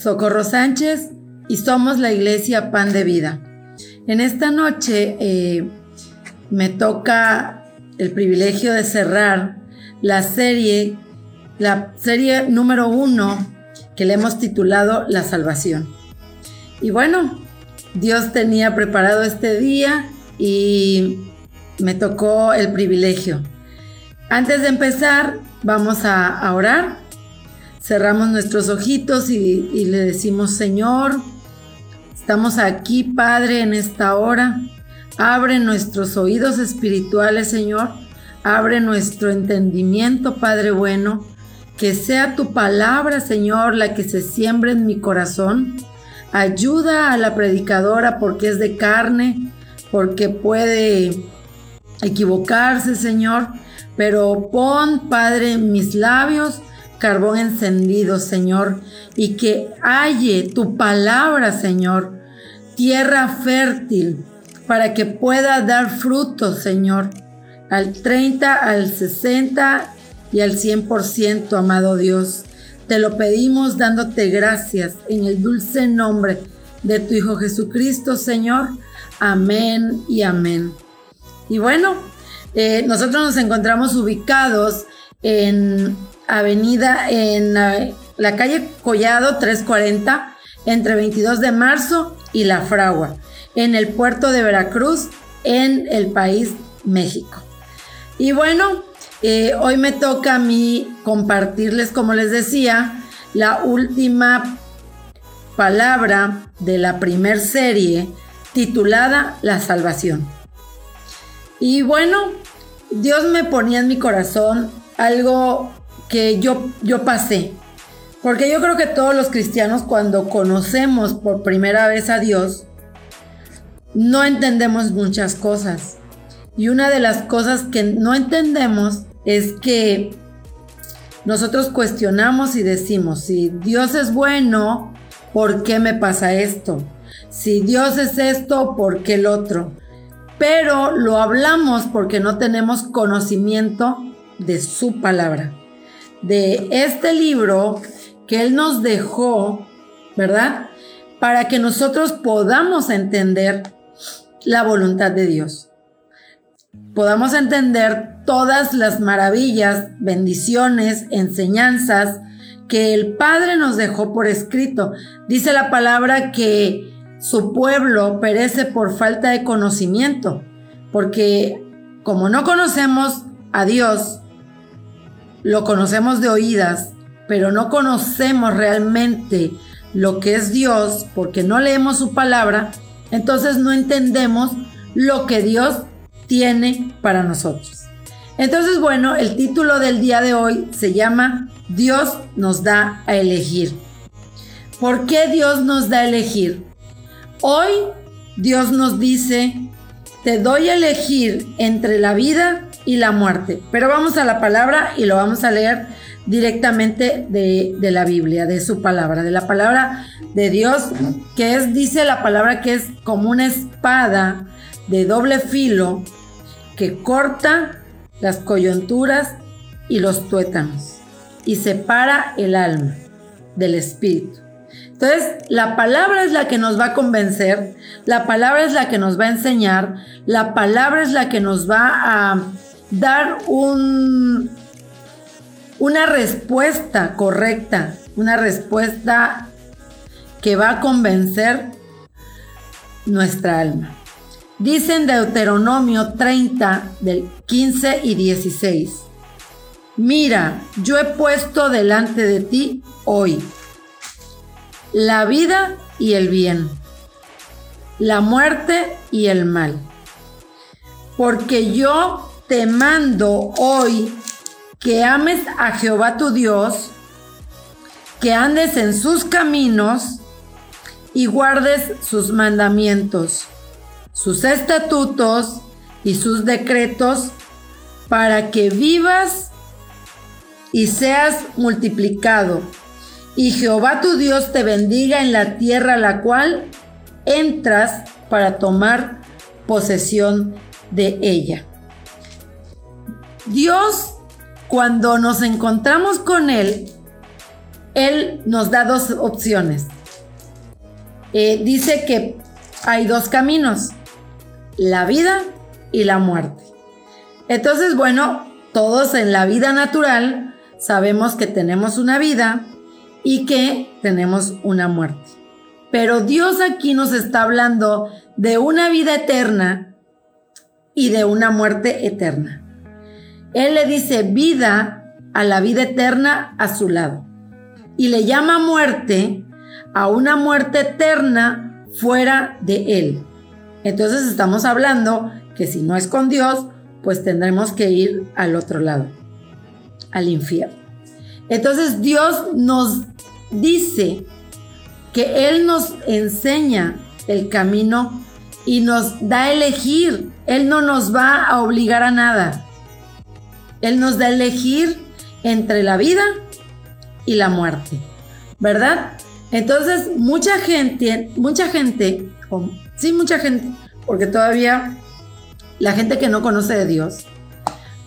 Socorro Sánchez y somos la Iglesia Pan de Vida. En esta noche eh, me toca el privilegio de cerrar la serie, la serie número uno que le hemos titulado La Salvación. Y bueno, Dios tenía preparado este día y me tocó el privilegio. Antes de empezar, vamos a, orar. Cerramos nuestros ojitos y, le decimos, Señor, estamos aquí, Padre, en esta hora. Abre nuestros oídos espirituales, Señor. Abre nuestro entendimiento, Padre bueno. Que sea tu palabra, Señor, la que se siembre en mi corazón Ayuda a la predicadora porque es de carne, porque puede equivocarse, Señor. Pero pon, Padre, en mis labios carbón encendido, Señor, y que halle tu palabra, Señor, tierra fértil, para que pueda dar fruto, Señor, al 30, al 60 y al 100%, amado Dios. Te lo pedimos dándote gracias en el dulce nombre de tu Hijo Jesucristo, Señor. Amén y amén. Y bueno, eh, nosotros nos encontramos ubicados en Avenida, en la calle Collado 340, entre 22 de marzo y La Fragua, en el puerto de Veracruz, en el país México. Y bueno, eh, hoy me toca a mí compartirles, como les decía, la última palabra de la primer serie titulada La Salvación. Y bueno, Dios me ponía en mi corazón algo que yo, yo pasé. Porque yo creo que todos los cristianos cuando conocemos por primera vez a Dios, no entendemos muchas cosas. Y una de las cosas que no entendemos es que nosotros cuestionamos y decimos, si Dios es bueno, ¿por qué me pasa esto? Si Dios es esto, ¿por qué el otro? Pero lo hablamos porque no tenemos conocimiento de su palabra, de este libro que Él nos dejó, ¿verdad? Para que nosotros podamos entender la voluntad de Dios podamos entender todas las maravillas, bendiciones, enseñanzas que el Padre nos dejó por escrito. Dice la palabra que su pueblo perece por falta de conocimiento, porque como no conocemos a Dios, lo conocemos de oídas, pero no conocemos realmente lo que es Dios, porque no leemos su palabra, entonces no entendemos lo que Dios tiene para nosotros. Entonces, bueno, el título del día de hoy se llama Dios nos da a elegir. ¿Por qué Dios nos da a elegir? Hoy Dios nos dice, te doy a elegir entre la vida y la muerte. Pero vamos a la palabra y lo vamos a leer directamente de, de, la Biblia, de su palabra, de la palabra de Dios, que es, dice la palabra que es como una espada de doble filo que corta las coyunturas y los tuétanos y separa el alma del espíritu. Entonces, la palabra es la que nos va a convencer, la palabra es la que nos va a enseñar, la palabra es la que nos va a dar un, una respuesta correcta, una respuesta que va a convencer nuestra alma. Dice en Deuteronomio 30 del 15 y 16. Mira, yo he puesto delante de ti hoy la vida y el bien, la muerte y el mal. Porque yo te mando hoy que ames a Jehová tu Dios, que andes en sus caminos y guardes sus mandamientos, sus estatutos y sus decretos para que vivas y seas multiplicado. Y Jehová tu Dios te bendiga en la tierra a la cual entras para tomar posesión de ella. Dios, cuando nos encontramos con Él, Él nos da dos opciones. Eh, dice que hay dos caminos, la vida y la muerte. Entonces, bueno, todos en la vida natural sabemos que tenemos una vida y que tenemos una muerte. Pero Dios aquí nos está hablando de una vida eterna y de una muerte eterna. Él le dice vida a la vida eterna a su lado y le llama muerte a una muerte eterna fuera de él. Entonces estamos hablando que si no es con Dios, pues tendremos que ir al otro lado, al infierno. Entonces Dios nos dice que Él nos enseña el camino y nos da a elegir. Él no nos va a obligar a nada. Él nos da a elegir entre la vida y la muerte, ¿verdad? Entonces, mucha gente, mucha gente, sí, mucha gente, porque todavía la gente que no conoce de Dios,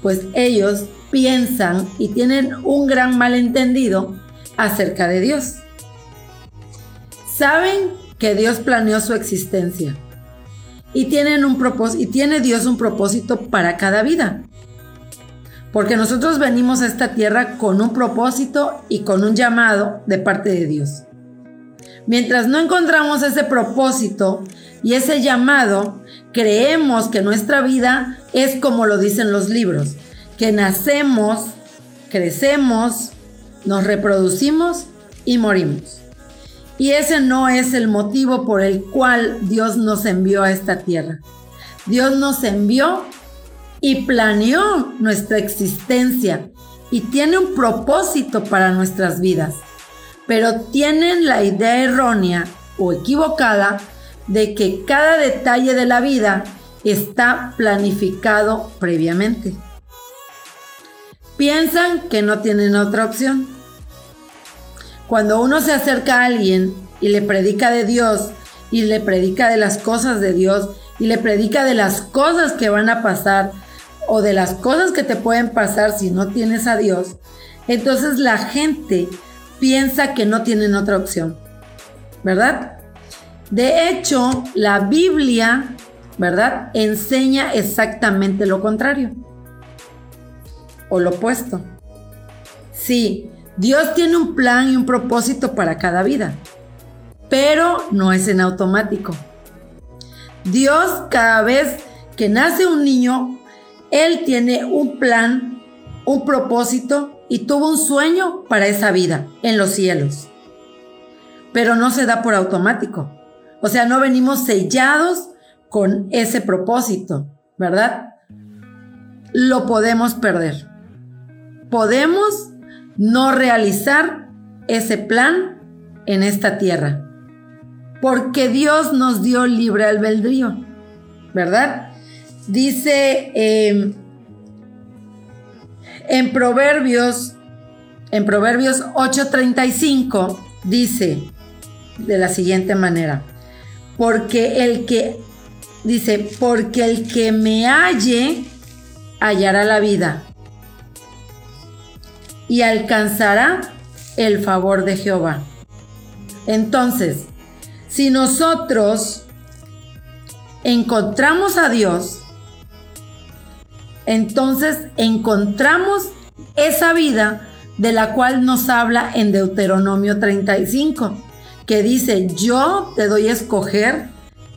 pues ellos piensan y tienen un gran malentendido acerca de Dios. Saben que Dios planeó su existencia y tienen un propósito y tiene Dios un propósito para cada vida. Porque nosotros venimos a esta tierra con un propósito y con un llamado de parte de Dios. Mientras no encontramos ese propósito y ese llamado, creemos que nuestra vida es como lo dicen los libros, que nacemos, crecemos, nos reproducimos y morimos. Y ese no es el motivo por el cual Dios nos envió a esta tierra. Dios nos envió y planeó nuestra existencia y tiene un propósito para nuestras vidas pero tienen la idea errónea o equivocada de que cada detalle de la vida está planificado previamente. Piensan que no tienen otra opción. Cuando uno se acerca a alguien y le predica de Dios y le predica de las cosas de Dios y le predica de las cosas que van a pasar o de las cosas que te pueden pasar si no tienes a Dios, entonces la gente piensa que no tienen otra opción, ¿verdad? De hecho, la Biblia, ¿verdad? Enseña exactamente lo contrario o lo opuesto. Sí, Dios tiene un plan y un propósito para cada vida, pero no es en automático. Dios cada vez que nace un niño, Él tiene un plan, un propósito y tuvo un sueño para esa vida en los cielos. Pero no se da por automático. O sea, no venimos sellados con ese propósito, ¿verdad? Lo podemos perder. Podemos no realizar ese plan en esta tierra. Porque Dios nos dio libre albedrío, ¿verdad? Dice eh, en Proverbios, en Proverbios 8:35 dice de la siguiente manera, porque el que, dice, porque el que me halle hallará la vida y alcanzará el favor de Jehová. Entonces, si nosotros encontramos a Dios, entonces encontramos esa vida de la cual nos habla en Deuteronomio 35, que dice, yo te doy a escoger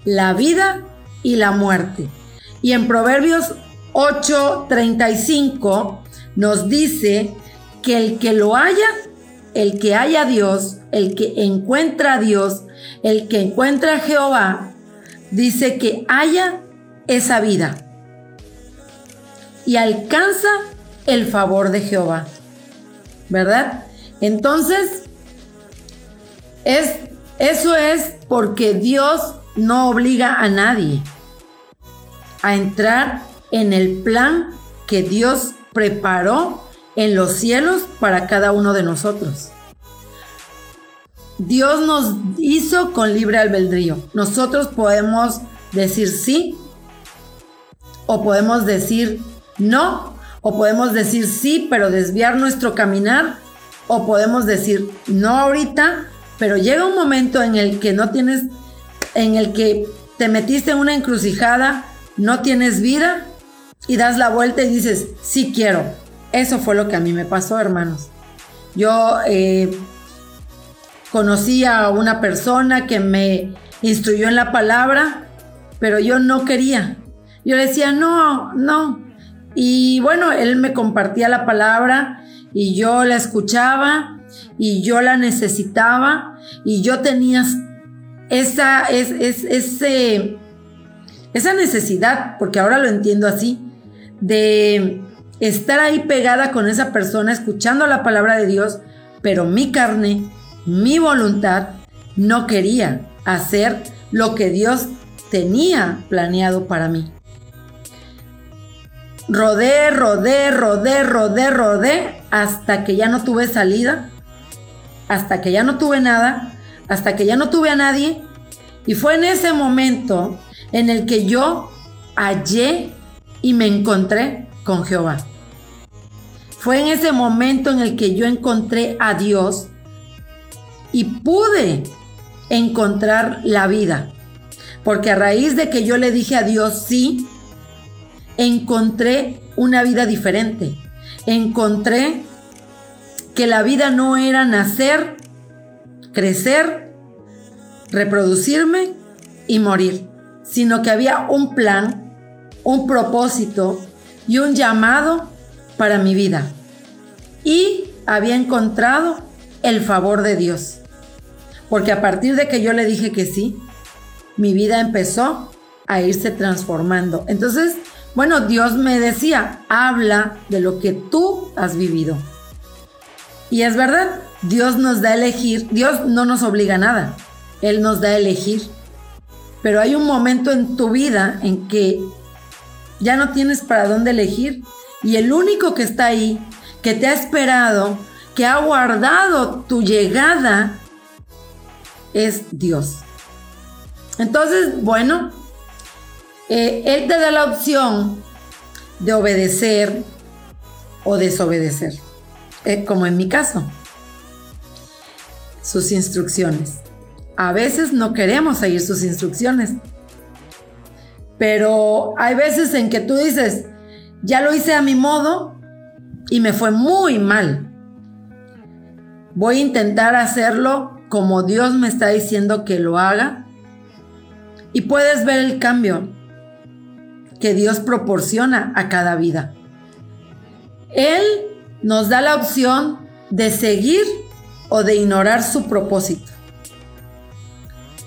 la vida y la muerte. Y en Proverbios 8:35 nos dice que el que lo haya, el que haya Dios, el que encuentra a Dios, el que encuentra a Jehová, dice que haya esa vida y alcanza el favor de Jehová. ¿Verdad? Entonces, es Eso es porque Dios no obliga a nadie a entrar en el plan que Dios preparó en los cielos para cada uno de nosotros. Dios nos hizo con libre albedrío. Nosotros podemos decir sí o podemos decir no o podemos decir sí pero desviar nuestro caminar o podemos decir no ahorita pero llega un momento en el que no tienes en el que te metiste en una encrucijada, no tienes vida y das la vuelta y dices, sí quiero. Eso fue lo que a mí me pasó, hermanos. Yo eh, conocí a una persona que me instruyó en la palabra, pero yo no quería. Yo decía, no, no. Y bueno, él me compartía la palabra y yo la escuchaba y yo la necesitaba y yo tenía esa, esa necesidad, porque ahora lo entiendo así, de estar ahí pegada con esa persona, escuchando la palabra de Dios, pero mi carne, mi voluntad, no quería hacer lo que Dios tenía planeado para mí. Rodé, rodé, rodé, rodé, rodé, hasta que ya no tuve salida, hasta que ya no tuve nada, hasta que ya no tuve a nadie. Y fue en ese momento en el que yo hallé y me encontré con Jehová. Fue en ese momento en el que yo encontré a Dios y pude encontrar la vida. Porque a raíz de que yo le dije a Dios sí, encontré una vida diferente. Encontré que la vida no era nacer, crecer, reproducirme y morir, sino que había un plan, un propósito y un llamado para mi vida. Y había encontrado el favor de Dios. Porque a partir de que yo le dije que sí, mi vida empezó a irse transformando. Entonces, bueno, Dios me decía, habla de lo que tú has vivido. Y es verdad, Dios nos da a elegir, Dios no nos obliga a nada, Él nos da a elegir. Pero hay un momento en tu vida en que ya no tienes para dónde elegir y el único que está ahí, que te ha esperado, que ha guardado tu llegada, es Dios. Entonces, bueno, eh, Él te da la opción de obedecer o desobedecer, eh, como en mi caso sus instrucciones. A veces no queremos seguir sus instrucciones. Pero hay veces en que tú dices, ya lo hice a mi modo y me fue muy mal. Voy a intentar hacerlo como Dios me está diciendo que lo haga. Y puedes ver el cambio que Dios proporciona a cada vida. Él nos da la opción de seguir o de ignorar su propósito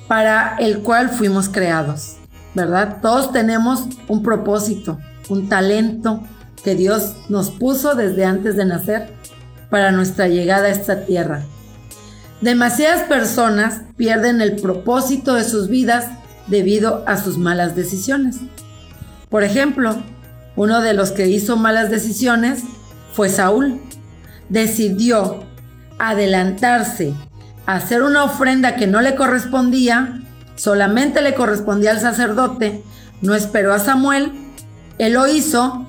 para el cual fuimos creados, ¿verdad? Todos tenemos un propósito, un talento que Dios nos puso desde antes de nacer para nuestra llegada a esta tierra. Demasiadas personas pierden el propósito de sus vidas debido a sus malas decisiones. Por ejemplo, uno de los que hizo malas decisiones fue Saúl. Decidió adelantarse hacer una ofrenda que no le correspondía, solamente le correspondía al sacerdote, no esperó a Samuel, él lo hizo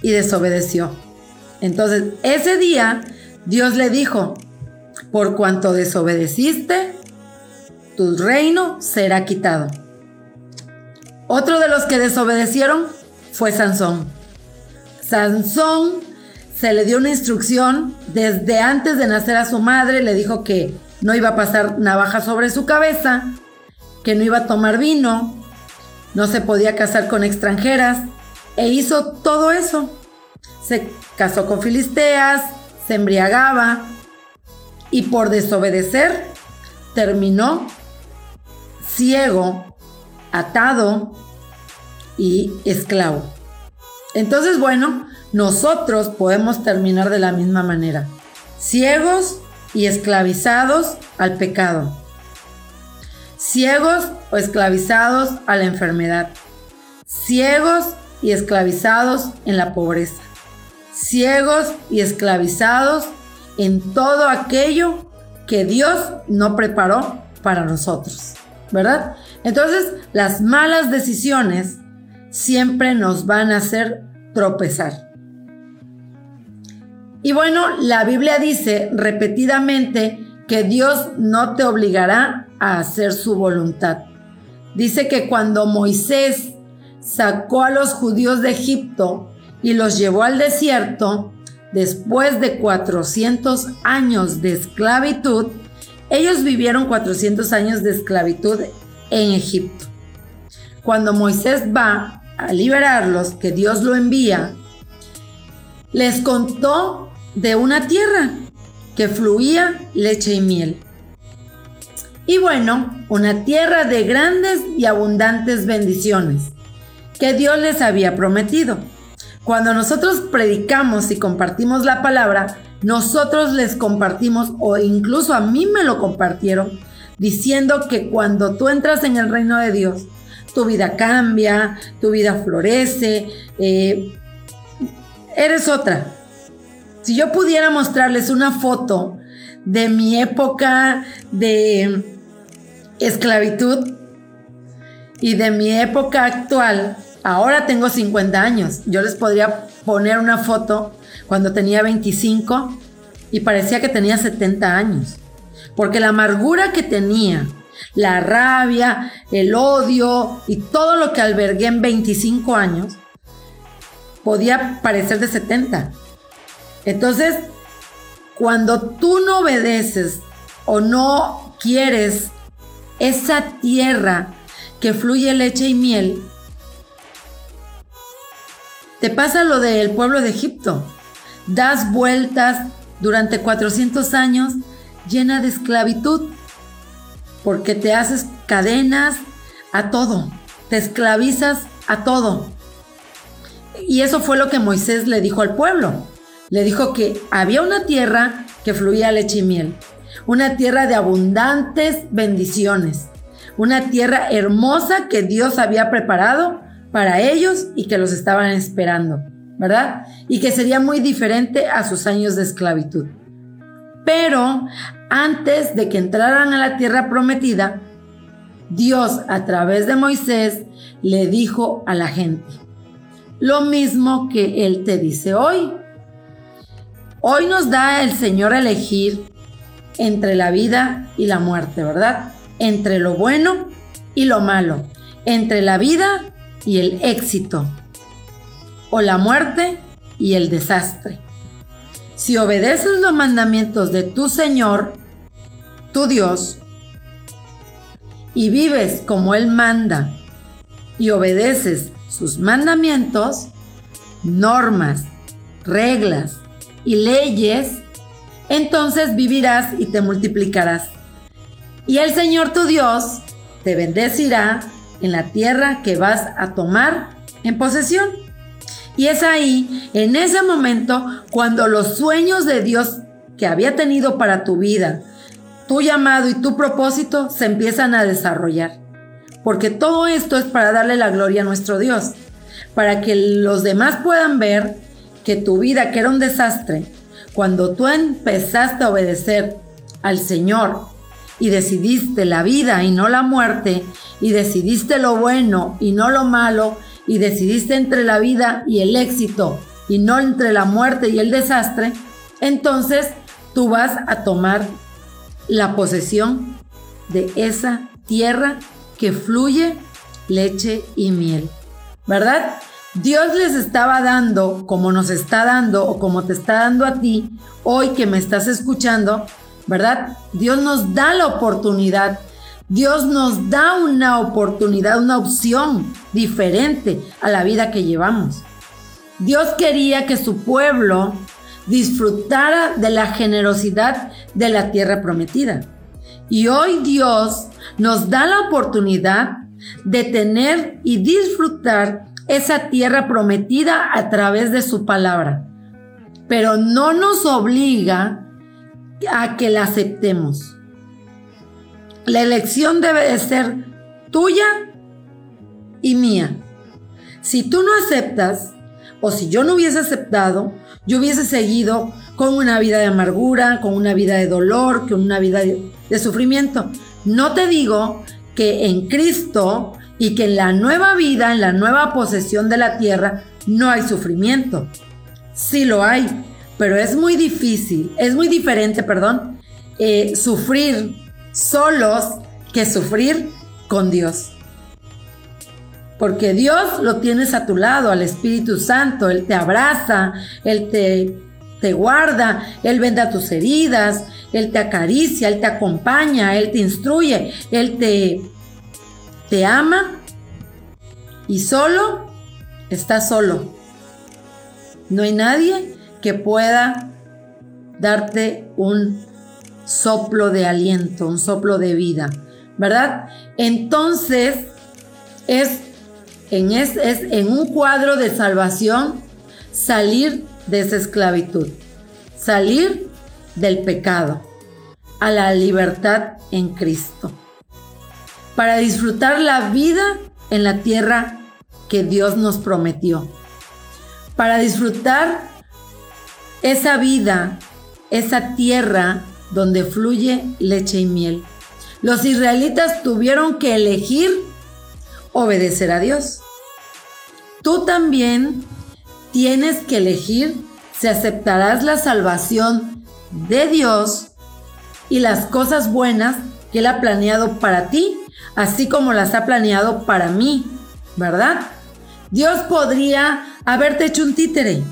y desobedeció. Entonces, ese día Dios le dijo, por cuanto desobedeciste, tu reino será quitado. Otro de los que desobedecieron fue Sansón. Sansón se le dio una instrucción desde antes de nacer a su madre, le dijo que no iba a pasar navaja sobre su cabeza, que no iba a tomar vino, no se podía casar con extranjeras, e hizo todo eso. Se casó con filisteas, se embriagaba y por desobedecer terminó ciego, atado y esclavo. Entonces, bueno, nosotros podemos terminar de la misma manera, ciegos y esclavizados al pecado. ciegos o esclavizados a la enfermedad, ciegos y esclavizados en la pobreza, ciegos y esclavizados en todo aquello que Dios no preparó para nosotros, ¿verdad? Entonces, las malas decisiones siempre nos van a hacer tropezar. Y bueno, la Biblia dice repetidamente que Dios no te obligará a hacer su voluntad. Dice que cuando Moisés sacó a los judíos de Egipto y los llevó al desierto, después de 400 años de esclavitud, ellos vivieron 400 años de esclavitud en Egipto. Cuando Moisés va a liberarlos, que Dios lo envía, les contó de una tierra que fluía leche y miel. Y bueno, una tierra de grandes y abundantes bendiciones que Dios les había prometido. Cuando nosotros predicamos y compartimos la palabra, nosotros les compartimos, o incluso a mí me lo compartieron, diciendo que cuando tú entras en el reino de Dios, tu vida cambia, tu vida florece, eh, eres otra. Si yo pudiera mostrarles una foto de mi época de esclavitud y de mi época actual, ahora tengo 50 años, yo les podría poner una foto cuando tenía 25 y parecía que tenía 70 años, porque la amargura que tenía, la rabia, el odio y todo lo que albergué en 25 años, podía parecer de 70. Entonces, cuando tú no obedeces o no quieres esa tierra que fluye leche y miel, te pasa lo del pueblo de Egipto. Das vueltas durante 400 años llena de esclavitud, porque te haces cadenas a todo, te esclavizas a todo. Y eso fue lo que Moisés le dijo al pueblo. Le dijo que había una tierra que fluía leche y miel, una tierra de abundantes bendiciones, una tierra hermosa que Dios había preparado para ellos y que los estaban esperando, ¿verdad? Y que sería muy diferente a sus años de esclavitud. Pero antes de que entraran a la tierra prometida, Dios a través de Moisés le dijo a la gente, lo mismo que Él te dice hoy. Hoy nos da el Señor a elegir entre la vida y la muerte, ¿verdad? Entre lo bueno y lo malo, entre la vida y el éxito, o la muerte y el desastre. Si obedeces los mandamientos de tu Señor, tu Dios, y vives como Él manda, y obedeces sus mandamientos, normas, reglas y leyes, entonces vivirás y te multiplicarás. Y el Señor tu Dios te bendecirá en la tierra que vas a tomar en posesión. Y es ahí, en ese momento, cuando los sueños de Dios que había tenido para tu vida, tu llamado y tu propósito se empiezan a desarrollar. Porque todo esto es para darle la gloria a nuestro Dios, para que los demás puedan ver que tu vida, que era un desastre, cuando tú empezaste a obedecer al Señor y decidiste la vida y no la muerte, y decidiste lo bueno y no lo malo, y decidiste entre la vida y el éxito y no entre la muerte y el desastre, entonces tú vas a tomar la posesión de esa tierra que fluye leche y miel. ¿Verdad? Dios les estaba dando, como nos está dando o como te está dando a ti, hoy que me estás escuchando, ¿verdad? Dios nos da la oportunidad. Dios nos da una oportunidad, una opción diferente a la vida que llevamos. Dios quería que su pueblo disfrutara de la generosidad de la tierra prometida. Y hoy Dios nos da la oportunidad de tener y disfrutar esa tierra prometida a través de su palabra. Pero no nos obliga a que la aceptemos. La elección debe de ser tuya y mía. Si tú no aceptas, o si yo no hubiese aceptado, yo hubiese seguido con una vida de amargura, con una vida de dolor, con una vida de, sufrimiento. No te digo que en Cristo y que en la nueva vida, en la nueva posesión de la tierra, no hay sufrimiento. Sí lo hay, pero es muy difícil, es muy diferente, perdón, eh, sufrir solos que sufrir con Dios. Porque Dios lo tienes a tu lado, al Espíritu Santo, Él te abraza, Él te, te guarda, Él venda tus heridas, Él te acaricia, Él te acompaña, Él te instruye, Él te, te ama y solo está solo. No hay nadie que pueda darte un soplo de aliento, un soplo de vida, ¿verdad? Entonces es en, es, es en un cuadro de salvación salir de esa esclavitud, salir del pecado a la libertad en Cristo para disfrutar la vida en la tierra que Dios nos prometió. Para disfrutar esa vida, esa tierra donde fluye leche y miel. Los israelitas tuvieron que elegir obedecer a Dios. Tú también tienes que elegir si aceptarás la salvación de Dios y las cosas buenas que Él ha planeado para ti así como las ha planeado para mí, ¿verdad? Dios podría haberte hecho un títere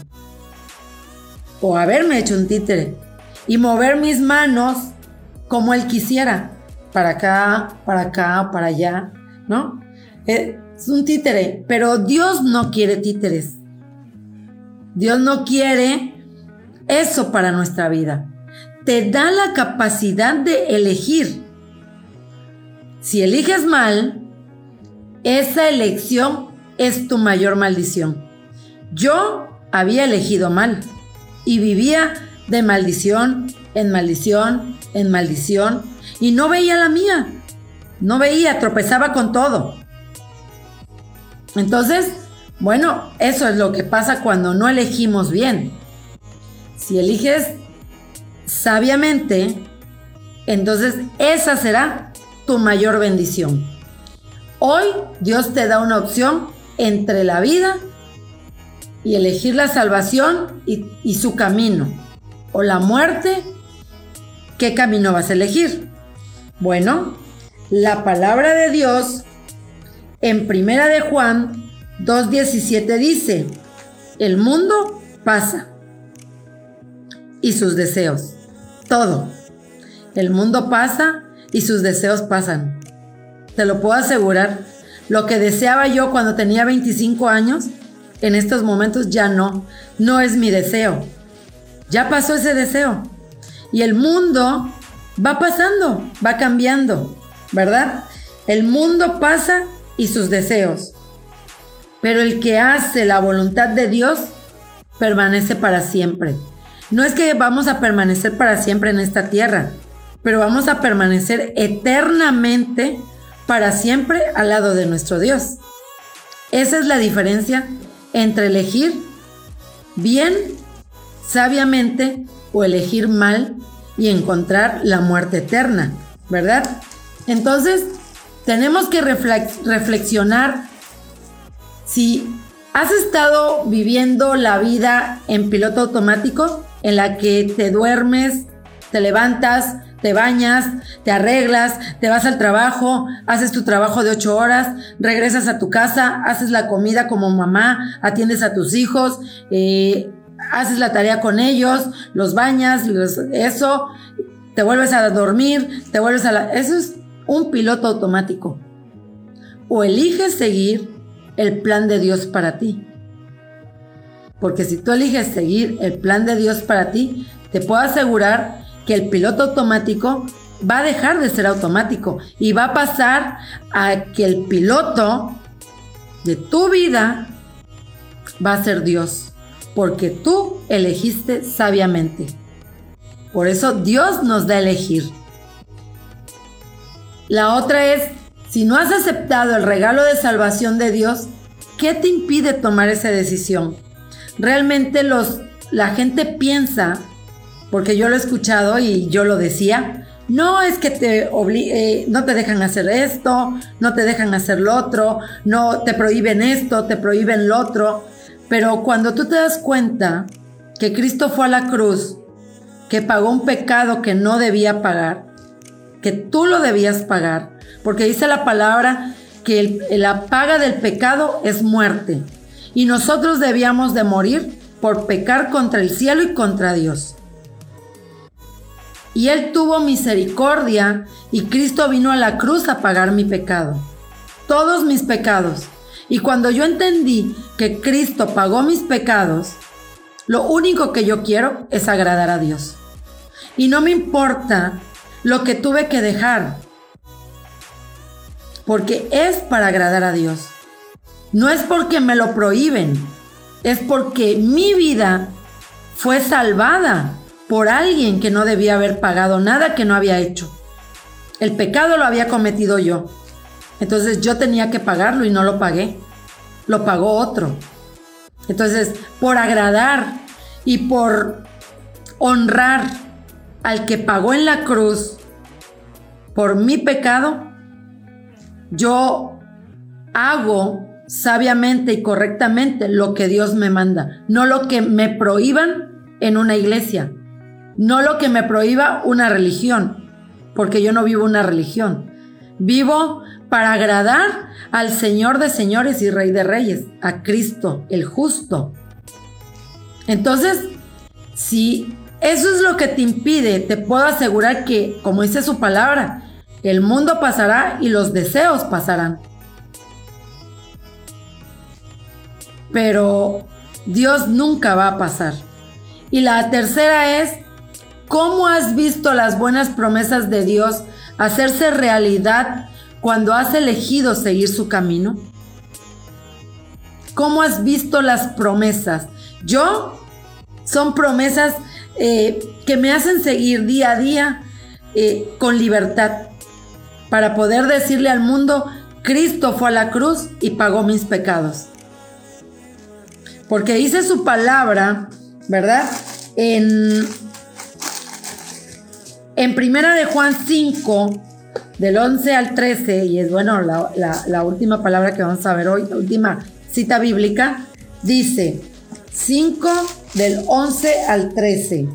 o haberme hecho un títere y mover mis manos como Él quisiera, para acá, para acá, para allá, ¿no? Eh, es un títere, pero Dios no quiere títeres. Dios no quiere eso para nuestra vida. Te da la capacidad de elegir si eliges mal, esa elección es tu mayor maldición. Yo había elegido mal y vivía de maldición en maldición en maldición y no veía la mía. No veía, tropezaba con todo. Entonces, bueno, eso es lo que pasa cuando no elegimos bien. Si eliges sabiamente, entonces esa será tu mayor bendición. Hoy Dios te da una opción entre la vida y elegir la salvación y, su camino, o la muerte, ¿qué camino vas a elegir? Bueno, la palabra de Dios en Primera de Juan 2.17 dice, el mundo pasa y sus deseos, todo. El mundo pasa y sus deseos pasan. Te lo puedo asegurar. Lo que deseaba yo cuando tenía 25 años, en estos momentos ya no. No es mi deseo. Ya pasó ese deseo. Y el mundo va pasando, va cambiando, ¿verdad? El mundo pasa y sus deseos. Pero el que hace la voluntad de Dios permanece para siempre. No es que vamos a permanecer para siempre en esta tierra pero vamos a permanecer eternamente para siempre al lado de nuestro Dios. Esa es la diferencia entre elegir bien, sabiamente, o elegir mal y encontrar la muerte eterna, ¿verdad? Entonces, tenemos que reflexionar si has estado viviendo la vida en piloto automático, en la que te duermes, te levantas, te bañas, te arreglas, te vas al trabajo, haces tu trabajo de ocho horas, regresas a tu casa, haces la comida como mamá, atiendes a tus hijos, eh, haces la tarea con ellos, los bañas, eso, te vuelves a dormir, te vuelves a la... Eso es un piloto automático. O eliges seguir el plan de Dios para ti. Porque si tú eliges seguir el plan de Dios para ti, te puedo asegurar que el piloto automático va a dejar de ser automático y va a pasar a que el piloto de tu vida va a ser Dios, porque tú elegiste sabiamente. Por eso Dios nos da a elegir. La otra es, si no has aceptado el regalo de salvación de Dios, ¿qué te impide tomar esa decisión? Realmente los, la gente piensa, porque yo lo he escuchado y yo lo decía, no es que te eh, no te dejan hacer esto, no te dejan hacer lo otro, no te prohíben esto, te prohíben lo otro. Pero cuando tú te das cuenta que Cristo fue a la cruz, que pagó un pecado que no debía pagar, que tú lo debías pagar, porque dice la palabra que la paga del pecado es muerte, y nosotros debíamos de morir por pecar contra el cielo y contra Dios. Y Él tuvo misericordia y Cristo vino a la cruz a pagar mi pecado, todos mis pecados. Y cuando yo entendí que Cristo pagó mis pecados, lo único que yo quiero es agradar a Dios. Y no me importa lo que tuve que dejar, porque es para agradar a Dios. No es porque me lo prohíben, es porque mi vida fue salvada por alguien que no debía haber pagado nada que no había hecho. El pecado lo había cometido yo. Entonces yo tenía que pagarlo y no lo pagué. Lo pagó otro. Entonces, por agradar y por honrar al que pagó en la cruz por mi pecado, yo hago sabiamente y correctamente lo que Dios me manda, no lo que me prohíban en una iglesia, no lo que me prohíba una religión, porque yo no vivo una religión. Vivo para agradar al Señor de señores y Rey de reyes, a Cristo, el justo. Entonces, si eso es lo que te impide, te puedo asegurar que, como dice su palabra, el mundo pasará y los deseos pasarán. Pero Dios nunca va a pasar. Y la tercera es, ¿cómo has visto las buenas promesas de Dios hacerse realidad cuando has elegido seguir su camino? ¿Cómo has visto las promesas? Yo son promesas eh, que me hacen seguir día a día eh, con libertad para poder decirle al mundo, Cristo fue a la cruz y pagó mis pecados. Porque dice su palabra, ¿verdad? En, en primera de Juan 5, del 11 al 13, y es bueno la, la última palabra que vamos a ver hoy, la última cita bíblica, dice 5 del 11 al 13.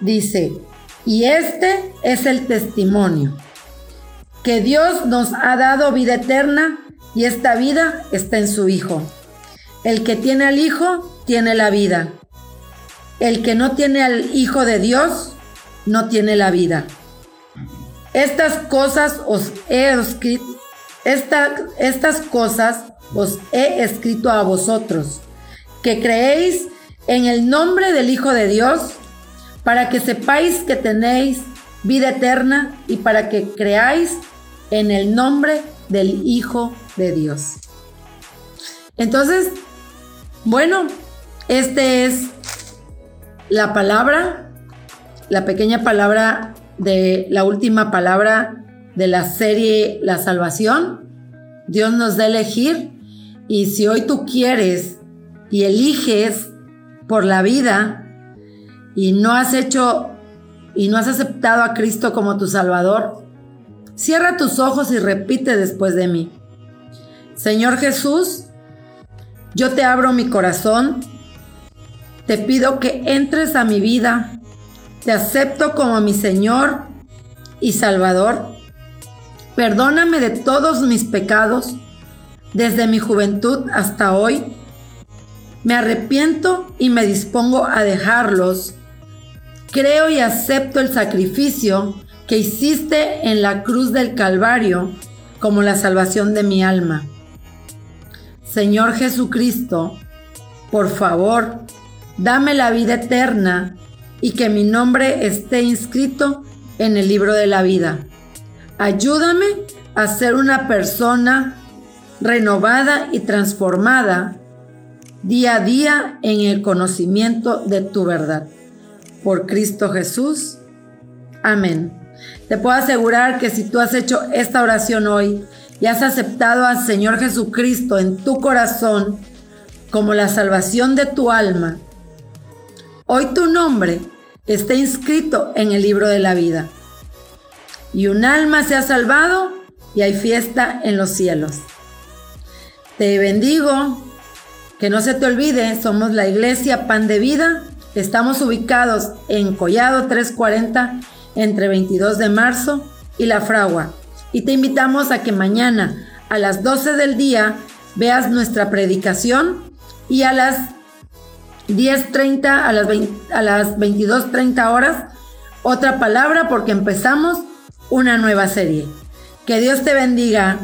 Dice, y este es el testimonio, que Dios nos ha dado vida eterna y esta vida está en su Hijo. El que tiene al Hijo tiene la vida. El que no tiene al Hijo de Dios no tiene la vida. Estas cosas os he escrito, estas cosas os he escrito a vosotros, que creéis en el nombre del Hijo de Dios, para que sepáis que tenéis vida eterna y para que creáis en el nombre del Hijo de Dios. Entonces, bueno, este es la palabra, la pequeña palabra de la última palabra de la serie La Salvación. Dios nos da elegir y si hoy tú quieres y eliges por la vida y no has hecho y no has aceptado a Cristo como tu Salvador, cierra tus ojos y repite después de mí. Señor Jesús, yo te abro mi corazón, te pido que entres a mi vida, te acepto como mi Señor y Salvador. Perdóname de todos mis pecados, desde mi juventud hasta hoy. Me arrepiento y me dispongo a dejarlos. Creo y acepto el sacrificio que hiciste en la cruz del Calvario como la salvación de mi alma. Señor Jesucristo, por favor, dame la vida eterna y que mi nombre esté inscrito en el libro de la vida. Ayúdame a ser una persona renovada y transformada día a día en el conocimiento de tu verdad. Por Cristo Jesús. Amén. Te puedo asegurar que si tú has hecho esta oración hoy y has aceptado al Señor Jesucristo en tu corazón como la salvación de tu alma, hoy tu nombre está inscrito en el libro de la vida. Y un alma se ha salvado y hay fiesta en los cielos. Te bendigo, que no se te olvide, somos la iglesia Pan de Vida. Estamos ubicados en Collado 340 entre 22 de marzo y La Fragua. Y te invitamos a que mañana a las 12 del día veas nuestra predicación y a las 10.30, a las, las 22.30 horas, otra palabra porque empezamos una nueva serie. Que Dios te bendiga.